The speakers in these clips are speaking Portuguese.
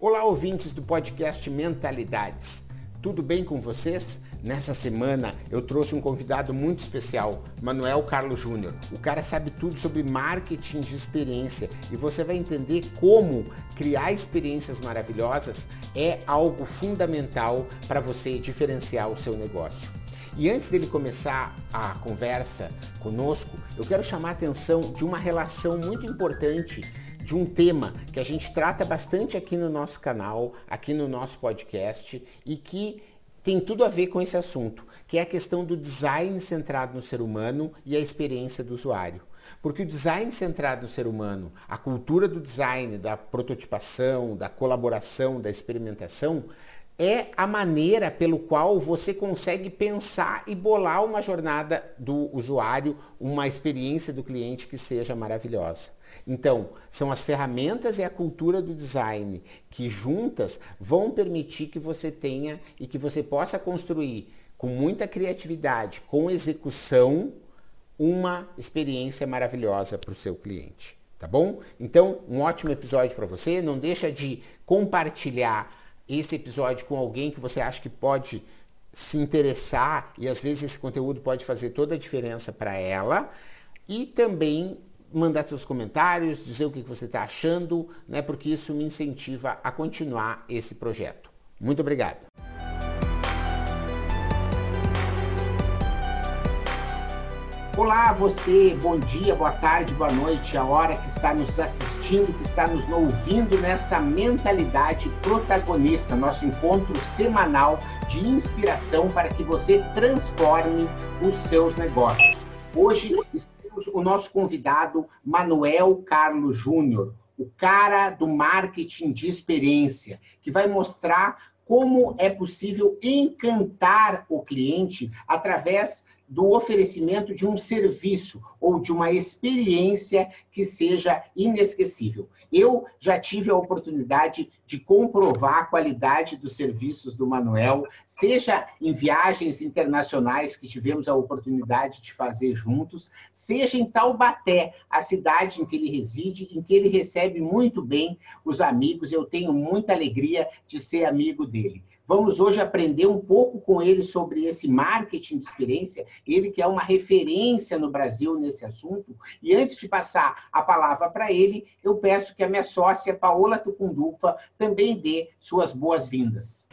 Olá, ouvintes do podcast Mentalidades. Tudo bem com vocês? Nessa semana eu trouxe um convidado muito especial, Manuel Carlos Júnior. O cara sabe tudo sobre marketing de experiência e você vai entender como criar experiências maravilhosas é algo fundamental para você diferenciar o seu negócio. E antes dele começar a conversa conosco, eu quero chamar a atenção de uma relação muito importante de um tema que a gente trata bastante aqui no nosso canal, aqui no nosso podcast e que tem tudo a ver com esse assunto, que é a questão do design centrado no ser humano e a experiência do usuário. Porque o design centrado no ser humano, a cultura do design, da prototipação, da colaboração, da experimentação, é a maneira pelo qual você consegue pensar e bolar uma jornada do usuário, uma experiência do cliente que seja maravilhosa. Então, são as ferramentas e a cultura do design que juntas vão permitir que você tenha e que você possa construir com muita criatividade, com execução, uma experiência maravilhosa para o seu cliente. Tá bom? Então, um ótimo episódio para você. Não deixa de compartilhar esse episódio com alguém que você acha que pode se interessar e às vezes esse conteúdo pode fazer toda a diferença para ela e também mandar seus comentários, dizer o que você está achando, né, porque isso me incentiva a continuar esse projeto. Muito obrigado. Olá, você, bom dia, boa tarde, boa noite, a hora que está nos assistindo, que está nos ouvindo nessa mentalidade protagonista, nosso encontro semanal de inspiração para que você transforme os seus negócios. Hoje temos o nosso convidado Manuel Carlos Júnior, o cara do marketing de experiência, que vai mostrar como é possível encantar o cliente através do oferecimento de um serviço ou de uma experiência que seja inesquecível. Eu já tive a oportunidade de comprovar a qualidade dos serviços do Manuel, seja em viagens internacionais que tivemos a oportunidade de fazer juntos, seja em Taubaté, a cidade em que ele reside, em que ele recebe muito bem os amigos. Eu tenho muita alegria de ser amigo dele. Vamos hoje aprender um pouco com ele sobre esse marketing de experiência, ele que é uma referência no Brasil nesse assunto. E antes de passar a palavra para ele, eu peço que a minha sócia Paola Tucundufa também dê suas boas-vindas.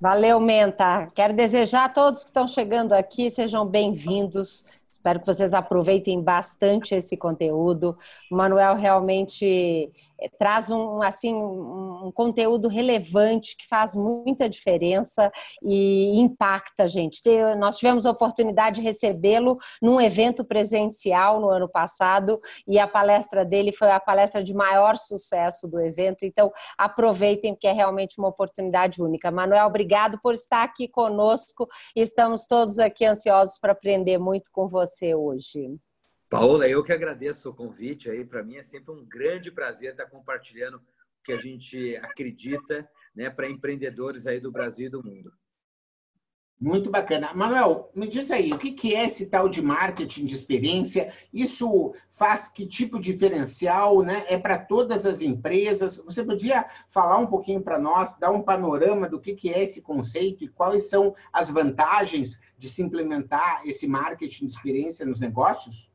Valeu, Menta. Quero desejar a todos que estão chegando aqui, sejam bem-vindos. Espero que vocês aproveitem bastante esse conteúdo. O Manuel realmente eh, traz um assim um, conteúdo relevante que faz muita diferença e impacta a gente. Nós tivemos a oportunidade de recebê-lo num evento presencial no ano passado e a palestra dele foi a palestra de maior sucesso do evento. Então aproveitem porque é realmente uma oportunidade única. Manuel, obrigado por estar aqui conosco. Estamos todos aqui ansiosos para aprender muito com você hoje. Paola, eu que agradeço o convite aí. Para mim é sempre um grande prazer estar compartilhando o que a gente acredita né, para empreendedores aí do Brasil e do mundo. Muito bacana. Manuel, me diz aí, o que é esse tal de marketing de experiência? Isso faz que tipo de diferencial? Né? É para todas as empresas? Você podia falar um pouquinho para nós, dar um panorama do que é esse conceito e quais são as vantagens de se implementar esse marketing de experiência nos negócios?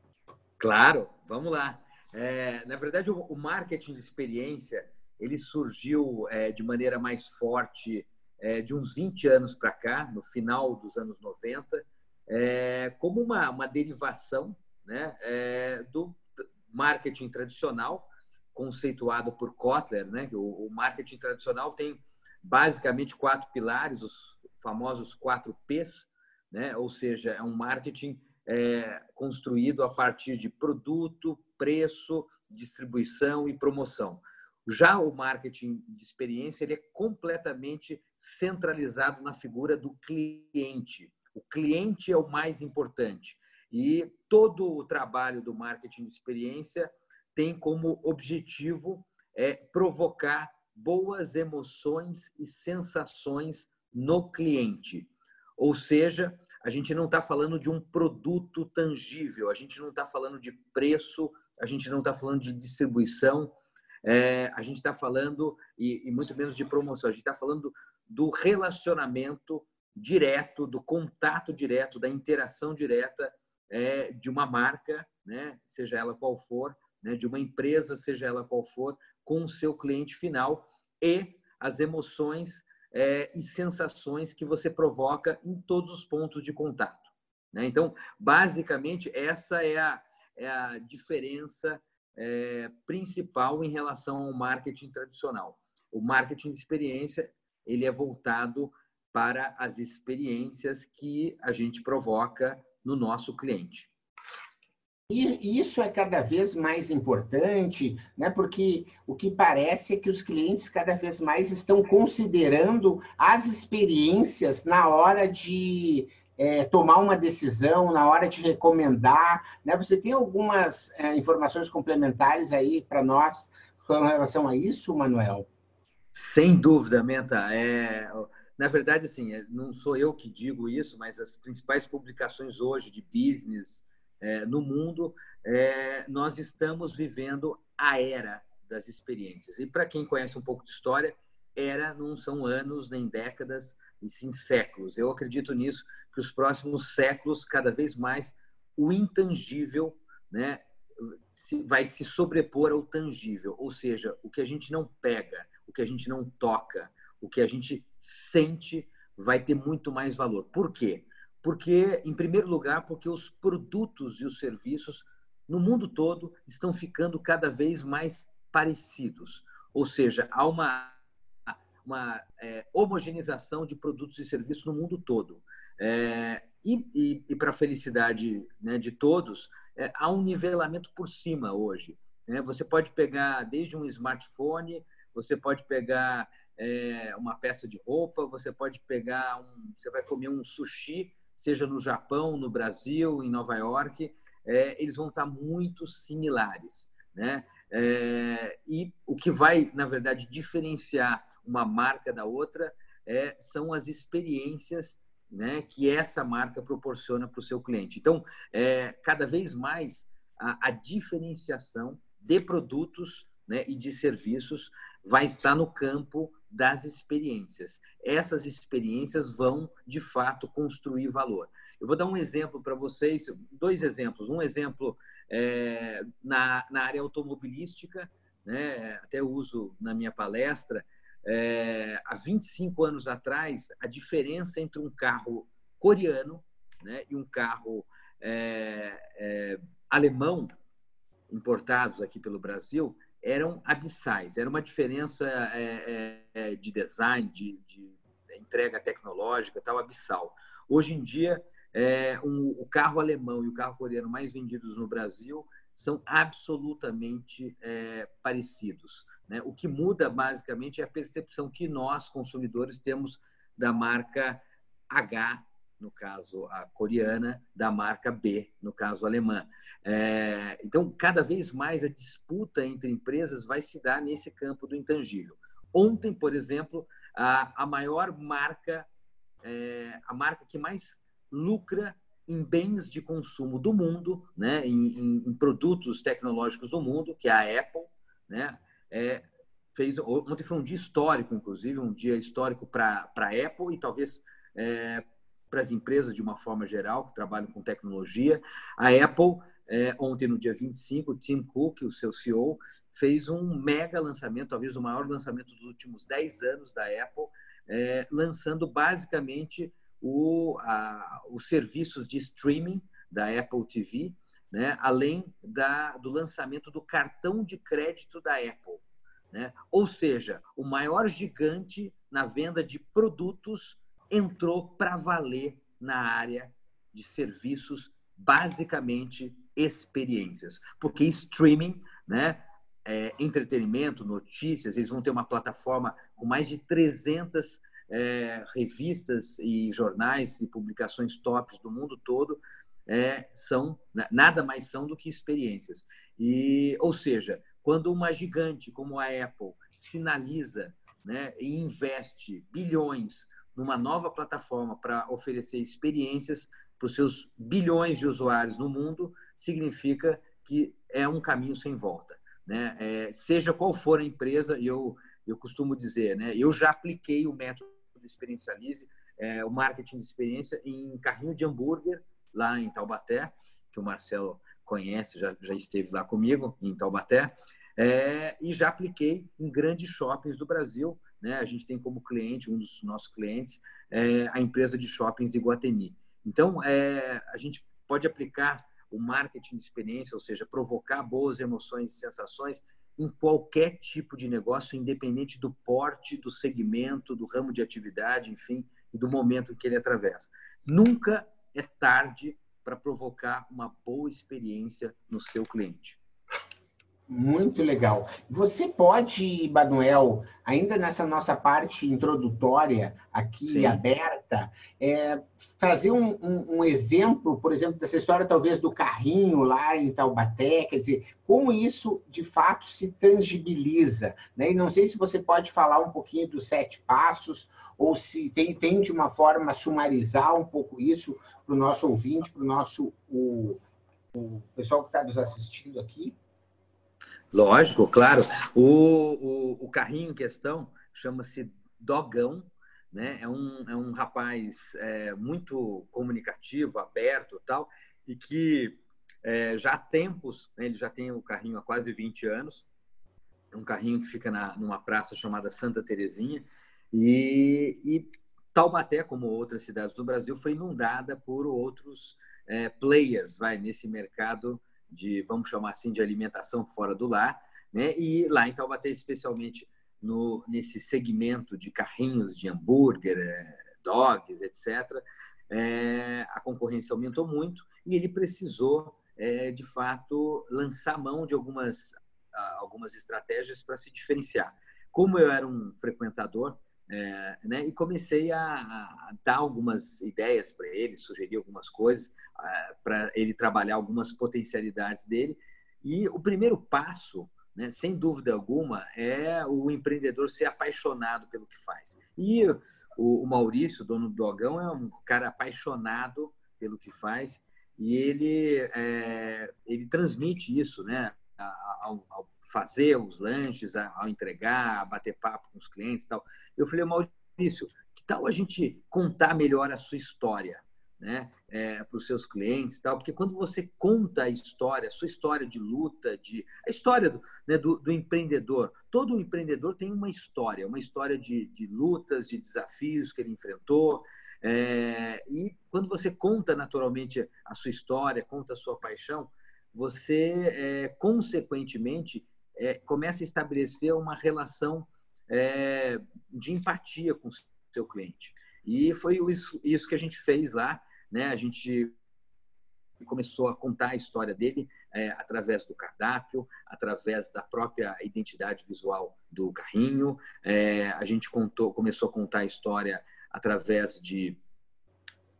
Claro, vamos lá. É, na verdade, o, marketing de experiência ele surgiu é, de maneira mais forte é, de uns 20 anos para cá, no final dos anos 90, é, como uma, uma derivação né, é, do marketing tradicional, conceituado por Kotler. Né? O, o marketing tradicional tem basicamente quatro pilares, os famosos quatro P's, né? ou seja, é um marketing é, construído a partir de produto, preço, distribuição e promoção. Já o marketing de experiência ele é completamente centralizado na figura do cliente. O cliente é o mais importante. E todo o trabalho do marketing de experiência tem como objetivo é, provocar boas emoções e sensações no cliente. Ou seja, a gente não está falando de um produto tangível, a gente não está falando de preço, a gente não está falando de distribuição. É, a gente está falando, e, e, muito menos de promoção, a gente está falando do relacionamento direto, do contato direto, da interação direta é, de uma marca, né, seja ela qual for, né, de uma empresa, seja ela qual for, com o seu cliente final e as emoções é, e sensações que você provoca em todos os pontos de contato. Né? Então, basicamente, essa é a, é a diferença é, principal em relação ao marketing tradicional. O marketing de experiência ele é voltado para as experiências que a gente provoca no nosso cliente. E isso é cada vez mais importante, né? porque o que parece é que os clientes cada vez mais estão considerando as experiências na hora de é, tomar uma decisão, na hora de recomendar. Né? Você tem algumas é, informações complementares aí para nós com relação a isso, Manuel? Sem dúvida, Menta. É, na verdade, assim, é, não sou eu que digo isso, mas as principais publicações hoje de business, é, no mundo, é, nós estamos vivendo a era das experiências. E para quem conhece um pouco de história, era não são anos nem décadas, e sim séculos. Eu acredito nisso, que os próximos séculos, cada vez mais, o intangível né, vai se sobrepor ao tangível, ou seja, o que a gente não pega, o que a gente não toca, o que a gente sente vai ter muito mais valor. Por quê? Porque, em primeiro lugar, porque os produtos e os serviços no mundo todo estão ficando cada vez mais parecidos. Ou seja, há uma, uma é, homogeneização de produtos e serviços no mundo todo. É, e, e, e para a felicidade né, de todos, é, há um nivelamento por cima hoje. Né? Você pode pegar desde um smartphone, você pode pegar é, uma peça de roupa, você pode pegar um, você vai comer um sushi seja no Japão, no Brasil, em Nova York, é, eles vão estar muito similares, né? É, e o que vai, na verdade, diferenciar uma marca da outra é, são as experiências né, que essa marca proporciona para o seu cliente. Então, é, cada vez mais a, a diferenciação de produtos né, e de serviços vai estar no campo das experiências. Essas experiências vão, de fato, construir valor. Eu vou dar um exemplo para vocês, dois exemplos. Um exemplo é, na, na área automobilística, né, até uso na minha palestra. É, há 25 anos atrás, a diferença entre um carro coreano né, e um carro é, é alemão, importados aqui pelo Brasil, eram abissais. Era uma diferença é, é, de design, de, de, entrega tecnológica, tal, abissal. Hoje em dia, é, um, o carro alemão e o carro coreano mais vendidos no Brasil são absolutamente é, parecidos. Né? O que muda, basicamente, é a percepção que nós, consumidores, temos da marca H no caso a coreana, da marca B, no caso alemã. É, então, cada vez mais a disputa entre empresas vai se dar nesse campo do intangível. Ontem, por exemplo, a, a maior marca, é, a marca que mais lucra em bens de consumo do mundo, né, em, em, em produtos tecnológicos do mundo, que é a Apple, né, é, fez ontem foi um dia histórico, inclusive um dia histórico para a Apple e talvez é, para as empresas de uma forma geral que trabalham com tecnologia. A Apple, é, ontem, no dia 25, o Tim Cook, o seu CEO, fez um mega lançamento, talvez o maior lançamento dos últimos 10 anos da Apple, é, lançando basicamente o, a, os serviços de streaming da Apple TV, né, além da, do lançamento do cartão de crédito da Apple. Né? Ou seja, o maior gigante na venda de produtos entrou para valer na área de serviços, basicamente experiências. Porque streaming, né, é, entretenimento, notícias, eles vão ter uma plataforma com mais de 300 é, revistas e jornais e publicações tops do mundo todo, é, são nada mais são do que experiências. E, ou seja, quando uma gigante como a Apple sinaliza né, e investe bilhões numa nova plataforma para oferecer experiências para os seus bilhões de usuários no mundo, significa que é um caminho sem volta. né? É, seja qual for a empresa, eu, eu costumo dizer, né? eu já apliquei o método Experiencialize, é, o marketing de experiência, em carrinho de hambúrguer, lá em Taubaté, que o Marcelo conhece, já, já esteve lá comigo, em Taubaté, é, e já apliquei em grandes shoppings do Brasil. Né? A gente tem como cliente, um dos nossos clientes, é, a empresa de shoppings Iguatemi. Então, é, a gente pode aplicar o marketing de experiência, ou seja, provocar boas emoções e sensações em qualquer tipo de negócio, independente do porte, do segmento, do ramo de atividade, enfim, do momento que ele atravessa. Nunca é tarde para provocar uma boa experiência no seu cliente. Muito legal. Você pode, Manuel, ainda nessa nossa parte introdutória aqui Sim. aberta, é, trazer um, um, um, exemplo, por exemplo, dessa história talvez do carrinho lá em Taubaté, quer dizer, como isso de fato se tangibiliza, né? E não sei se você pode falar um pouquinho dos sete passos ou se tem, tem de uma forma sumarizar um pouco isso para o nosso ouvinte, para o nosso o, o pessoal que está nos assistindo aqui. Lógico, claro. O, o, o carrinho em questão chama-se Dogão, né? É um, é um rapaz é, muito comunicativo, aberto tal, e que é, já há tempos, né, ele já tem o carrinho há quase 20 anos, é um carrinho que fica na, numa praça chamada Santa Terezinha, e, e Taubaté, como outras cidades do Brasil, foi inundada por outros é, players, vai, nesse mercado de, vamos chamar assim, de alimentação fora do lar, né? E lá em Taubaté, especialmente no, nesse segmento de carrinhos de hambúrguer, é, dogs, etc., é, a concorrência aumentou muito e ele precisou, é, de fato, lançar mão de algumas, algumas estratégias para se diferenciar. Como eu era um frequentador é, né? E comecei a, a, dar algumas ideias para ele, sugerir algumas coisas para ele trabalhar algumas potencialidades dele. E o primeiro passo, né, sem dúvida alguma, é o empreendedor ser apaixonado pelo que faz. E o, o Maurício, dono do Dogão, é um cara apaixonado pelo que faz e ele, é, ele transmite isso né, ao, ao fazer os lanches, ao entregar, a bater papo com os clientes e tal. Eu falei, Maurício, que tal a gente contar melhor a sua história? Né, é, para os seus clientes, tal, porque quando você conta a história, a sua história de luta, de a história do, né, do, do empreendedor, todo empreendedor tem uma história, uma história de, de lutas, de desafios que ele enfrentou, é, e quando você conta naturalmente a sua história, conta a sua paixão, você é, consequentemente é, começa a estabelecer uma relação é, de empatia com o seu cliente. E foi isso, isso que a gente fez lá, né? A gente começou a contar a história dele é, através do cardápio, através da própria identidade visual do carrinho. É, a gente contou, começou a contar a história através de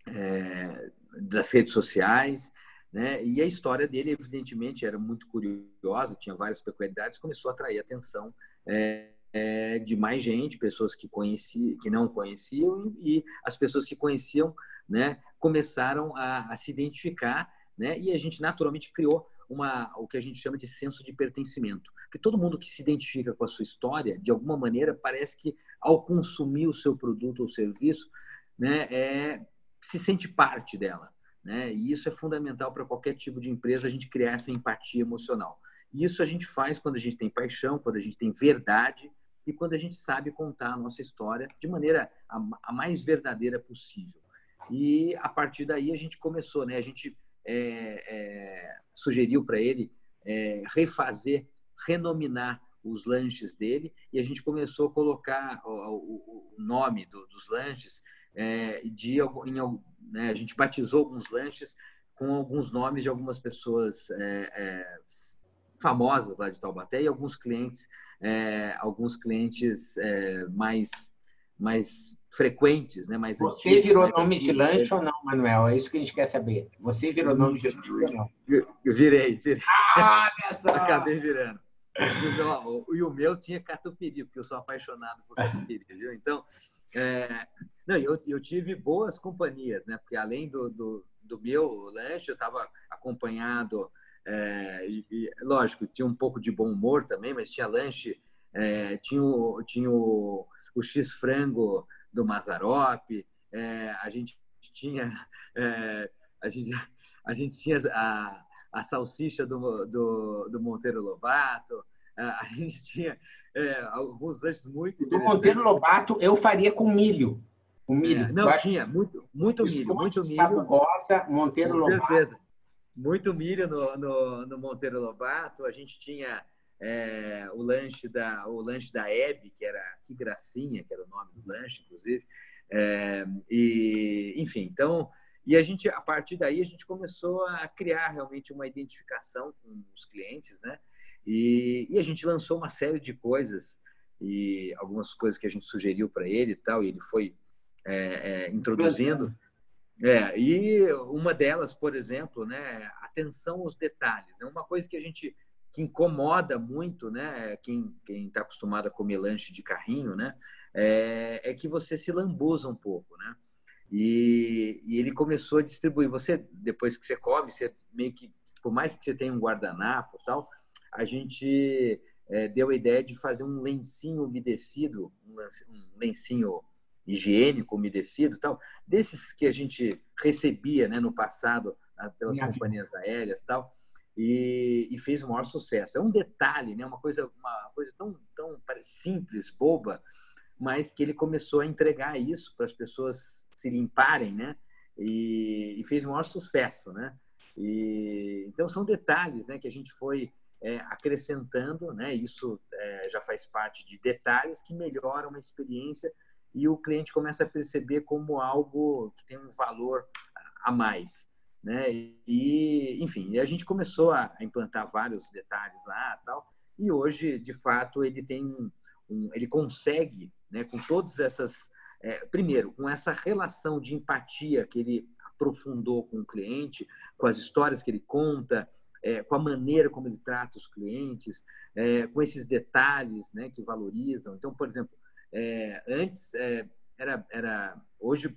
é, das redes sociais. Né? E a história dele, evidentemente, era muito curiosa, tinha várias peculiaridades, começou a atrair a atenção é, é, de mais gente, pessoas que conheciam, que não conheciam, e as pessoas que conheciam né, começaram a, a se identificar, né? e a gente naturalmente criou uma, o que a gente chama de senso de pertencimento. Porque todo mundo que se identifica com a sua história, de alguma maneira, parece que ao consumir o seu produto ou serviço, né, é, se sente parte dela. Né? E isso é fundamental para qualquer tipo de empresa, a gente criar essa empatia emocional. E isso a gente faz quando a gente tem paixão, quando a gente tem verdade e quando a gente sabe contar a nossa história de maneira a, a mais verdadeira possível. E a partir daí a gente começou, né? A gente é, é, sugeriu para ele é, refazer, renominar os lanches dele e a gente começou a colocar o, o, o nome do, dos lanches é, de em, né, a gente batizou alguns lanches com alguns nomes de algumas pessoas é, é, famosas lá de Taubaté e alguns clientes, é, alguns clientes é, mais, mais frequentes, né? Mais Você antigos, virou nome de lanche ou não, Manuel? É isso que a gente quer saber. Você virou nome de lanche ou não? Eu virei, virei. Ah, Acabei virando. E o, meu, e o meu tinha catupiry, porque eu sou apaixonado por catupiry, viu? Então, é, não, eu, eu tive boas companhias, né? Porque além do, do, do meu lanche, eu estava acompanhado É, e, e, lógico, tinha um pouco de bom humor também, mas tinha lanche, é, tinha, o, tinha o, o X-frango do Mazarop, é, a gente tinha é, a gente, a gente tinha a, a salsicha do, do, do Monteiro Lobato, a gente tinha é, alguns lanches muito Do Monteiro Lobato eu faria com milho. Com milho. É, não, tinha muito, muito milho, muito milho. Sabugosa, Monteiro com Lobato. certeza. Muito milho no, no, no Monteiro Lobato. A gente tinha é, o lanche da o lanche da Hebe, que era que gracinha, que era o nome do lanche, inclusive. É, e enfim, então e a gente a partir daí a gente começou a criar realmente uma identificação com os clientes, né? E, e a gente lançou uma série de coisas e algumas coisas que a gente sugeriu para ele e tal, e ele foi é, é, introduzindo. É, e uma delas, por exemplo, né, atenção aos detalhes. É uma coisa que a gente que incomoda muito, né, quem está acostumado a comer lanche de carrinho, né, é, é, que você se lambuza um pouco, né. E, e, ele começou a distribuir. Você depois que você come, você meio que por mais que você tenha um guardanapo, tal, a gente é, deu a ideia de fazer um lencinho umedecido, um lencinho higiênico umedecido, tal, desses que a gente recebia, né, no passado pelas Minha companhias vida. aéreas, tal, e, e, fez o maior sucesso. É um detalhe, né, uma coisa, uma coisa tão, tão simples, boba, mas que ele começou a entregar isso para as pessoas se limparem, né, e, e fez o maior sucesso, né. E, então são detalhes, né, que a gente foi é, acrescentando, né? Isso é, já faz parte de detalhes que melhoram a experiência e o cliente começa a perceber como algo que tem um valor a mais, né? E enfim, a gente começou a implantar vários detalhes lá, tal. E hoje, de fato, ele tem um, ele consegue, né? Com todas essas, é, primeiro, com essa relação de empatia que ele aprofundou com o cliente, com as histórias que ele conta, é, com a maneira como ele trata os clientes, é, com esses detalhes né, que valorizam. Então, por exemplo, é, antes é, era, era. Hoje,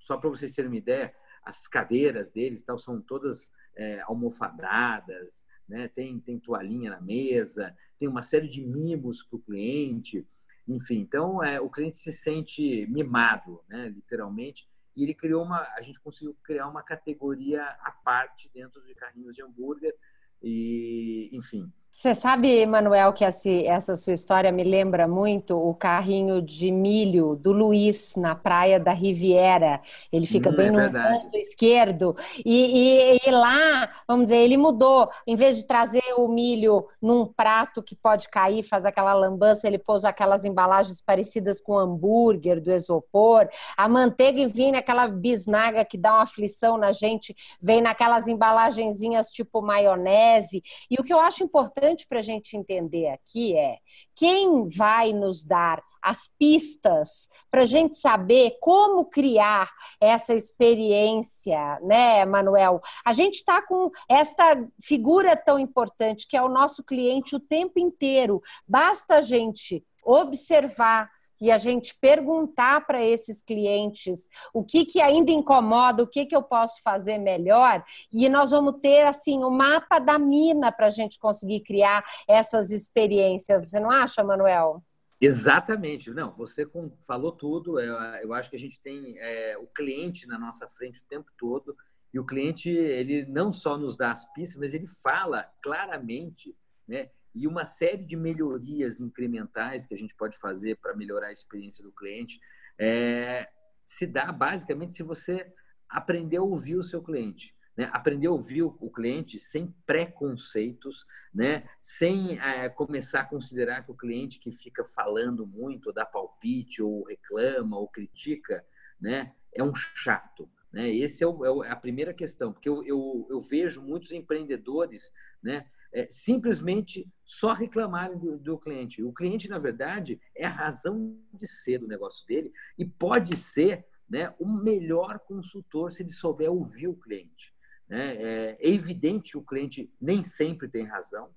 só para vocês terem uma ideia, as cadeiras deles tal, são todas é, almofadadas, né? tem, tem toalhinha na mesa, tem uma série de mimos para o cliente. Enfim, então é, o cliente se sente mimado, né, literalmente, e ele criou uma, a gente conseguiu criar uma categoria à parte dentro de carrinhos de hambúrguer e, enfim, você sabe, Manuel, que essa sua história me lembra muito o carrinho de milho do Luiz na praia da Riviera. Ele fica hum, bem é no verdade. canto esquerdo. E, e, e, lá, vamos dizer, ele mudou. Em vez de trazer o milho num prato que pode cair, faz aquela lambança, ele pôs aquelas embalagens parecidas com hambúrguer do isopor. A manteiga vem naquela bisnaga que dá uma aflição na gente, vem naquelas embalagenzinhas tipo maionese. E o que eu acho importante importante para a gente entender aqui é quem vai nos dar as pistas para a gente saber como criar essa experiência, né, Manuel? A gente está com esta figura tão importante que é o nosso cliente o tempo inteiro. Basta a gente observar e a gente perguntar para esses clientes o que, que ainda incomoda, o que, que eu posso fazer melhor, e nós vamos ter assim o um mapa da mina para a gente conseguir criar essas experiências. Você não acha, Manuel? Exatamente. Não, você falou tudo. Eu, eu acho que a gente tem é, o cliente na nossa frente o tempo todo. E o cliente, ele não só nos dá as pistas, mas ele fala claramente né, e uma série de melhorias incrementais que a gente pode fazer para melhorar a experiência do cliente é, se dá basicamente se você aprender a ouvir o seu cliente. Né? Aprender a ouvir o cliente sem preconceitos, né? sem é, começar a considerar que o cliente que fica falando muito, dá palpite, ou reclama, ou critica, né? é um chato. Né? É, o, é a primeira questão, porque eu, eu, eu vejo muitos empreendedores né? É, simplesmente só reclamarem do, do, cliente. O cliente, na verdade, é a razão de ser do negócio dele e pode ser né, o melhor consultor se ele souber ouvir o cliente. Né? É, evidente que o cliente nem sempre tem razão,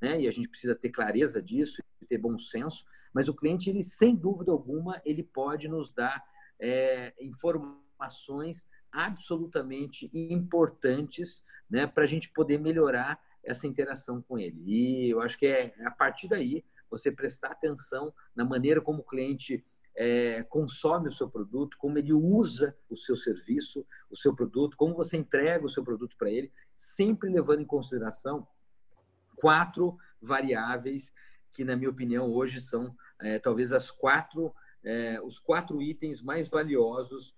né? e a gente precisa ter clareza disso, ter bom senso, mas o cliente, ele sem dúvida alguma, ele pode nos dar é, informações absolutamente importantes né, para a gente poder melhorar essa interação com ele. E eu acho que é a partir daí você prestar atenção na maneira como o cliente é, consome o seu produto, como ele usa o seu serviço, o seu produto, como você entrega o seu produto para ele, sempre levando em consideração quatro variáveis que, na minha opinião, hoje são é, talvez as quatro, é, os quatro itens mais valiosos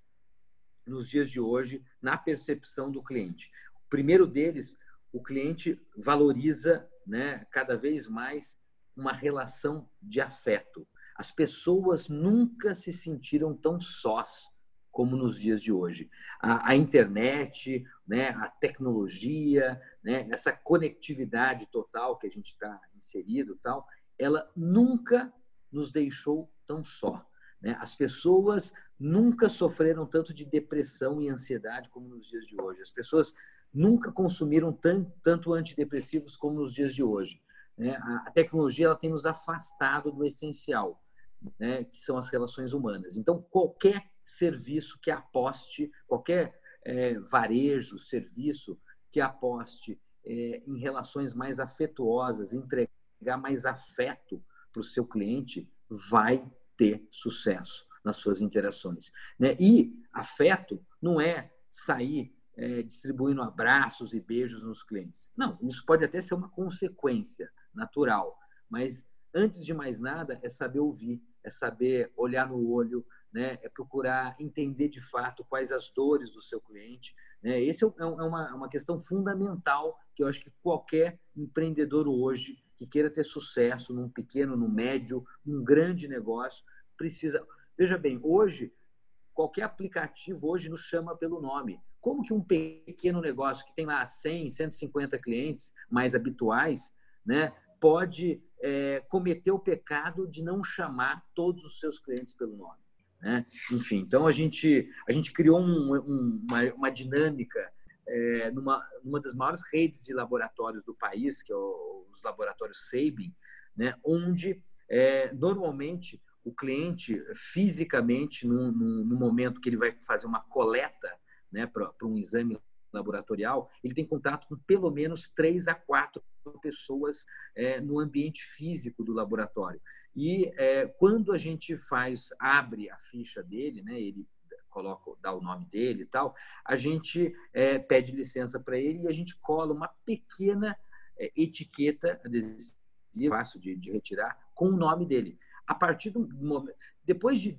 nos dias de hoje na percepção do cliente. O primeiro deles, o cliente valoriza né, cada vez mais uma relação de afeto. As pessoas nunca se sentiram tão sós como nos dias de hoje. A, a internet, né, a tecnologia, né, essa conectividade total que a gente está inserido, tal, ela nunca nos deixou tão só. Né? As pessoas nunca sofreram tanto de depressão e ansiedade como nos dias de hoje. As pessoas nunca consumiram tanto, tanto antidepressivos como nos dias de hoje. Né? A, tecnologia ela tem nos afastado do essencial, né? que são as relações humanas. Então, qualquer serviço que aposte, qualquer é, varejo, serviço que aposte é, em relações mais afetuosas, entregar mais afeto para o seu cliente, vai ter sucesso nas suas interações. Né? E afeto não é sair é, distribuindo abraços e beijos nos clientes. Não, isso pode até ser uma consequência natural, mas antes de mais nada é saber ouvir, é saber olhar no olho, né? é procurar entender de fato quais as dores do seu cliente. Né? Esse é, é, é uma, uma questão fundamental que eu acho que qualquer empreendedor hoje que queira ter sucesso num pequeno, num médio, num grande negócio, precisa. Veja bem, hoje, qualquer aplicativo hoje nos chama pelo nome. Como que um pequeno negócio que tem lá 100, 150 clientes mais habituais, né, pode é, cometer o pecado de não chamar todos os seus clientes pelo nome? Né? Enfim, então a gente, a gente criou um, um, uma, uma dinâmica é, numa, numa das maiores redes de laboratórios do país, que é o, os laboratórios Sabin, né, onde é, normalmente o cliente fisicamente, no, no, no, momento que ele vai fazer uma coleta né, para um exame laboratorial, ele tem contato com pelo menos três a quatro pessoas é, no ambiente físico do laboratório. E é, quando a gente faz, abre a ficha dele, né, ele coloca, dá o nome dele e tal, a gente é, pede licença para ele e a gente cola uma pequena é, etiqueta adesiva, fácil de, de, retirar, com o nome dele. A partir do momento, depois de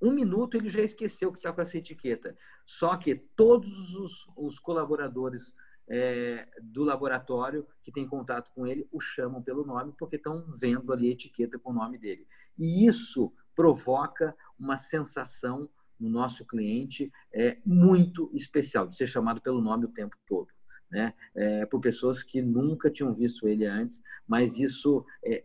um minuto ele já esqueceu que está com essa etiqueta. Só que todos os, os colaboradores é, do laboratório que tem contato com ele o chamam pelo nome porque estão vendo ali a etiqueta com o nome dele. E isso provoca uma sensação no nosso cliente é muito especial, de ser chamado pelo nome o tempo todo. Né? É, por pessoas que nunca tinham visto ele antes, mas isso é,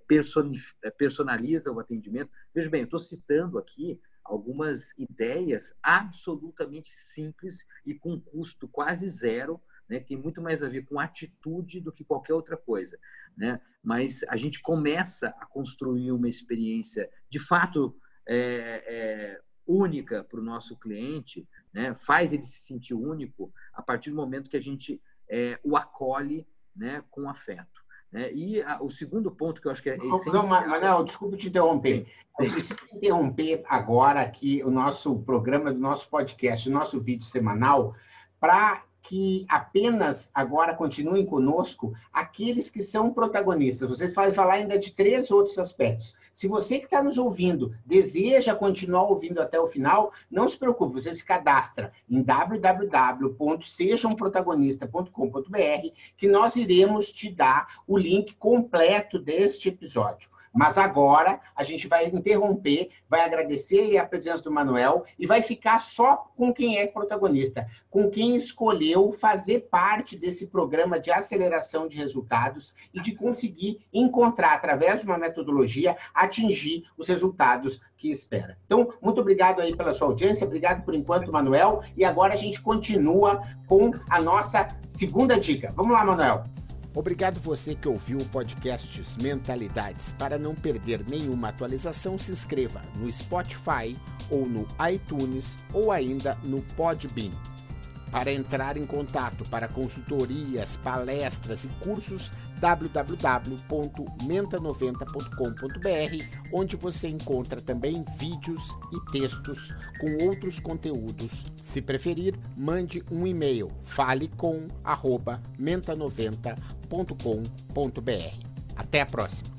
é personaliza o atendimento. Veja bem, eu estou citando aqui algumas ideias absolutamente simples e com custo quase zero, né, que tem muito mais a ver com atitude do que qualquer outra coisa. Né? Mas a gente começa a construir uma experiência de fato é, é, única para o nosso cliente, né? faz ele se sentir único a partir do momento que a gente é, o acolhe né, com afeto. Né? E a, o segundo ponto que eu acho que é essencial... Não, Manel, desculpe te interromper. Eu preciso interromper agora aqui o nosso programa, do nosso podcast, o nosso vídeo semanal, para que apenas agora continuem conosco aqueles que são protagonistas. Você vai falar ainda de três outros aspectos. Se você que está nos ouvindo deseja continuar ouvindo até o final, não se preocupe, você se cadastra em www.sejamprotagonista.com.br que nós iremos te dar o link completo deste episódio. Mas agora a gente vai interromper, vai agradecer a presença do Manuel e vai ficar só com quem é protagonista, com quem escolheu fazer parte desse programa de aceleração de resultados e de conseguir encontrar, através de uma metodologia, atingir os resultados que espera. Então, muito obrigado aí pela sua audiência, obrigado por enquanto, Manuel, e agora a gente continua com a nossa segunda dica. Vamos lá, Manuel. Obrigado você que ouviu o podcast Mentalidades. Para não perder nenhuma atualização, se inscreva no Spotify ou no iTunes ou ainda no Podbean. Para entrar em contato para consultorias, palestras e cursos, www.menta90.com.br, onde você encontra também vídeos e textos com outros conteúdos. Se preferir, mande um e-mail falecom@menta90.com.br. Até a próxima.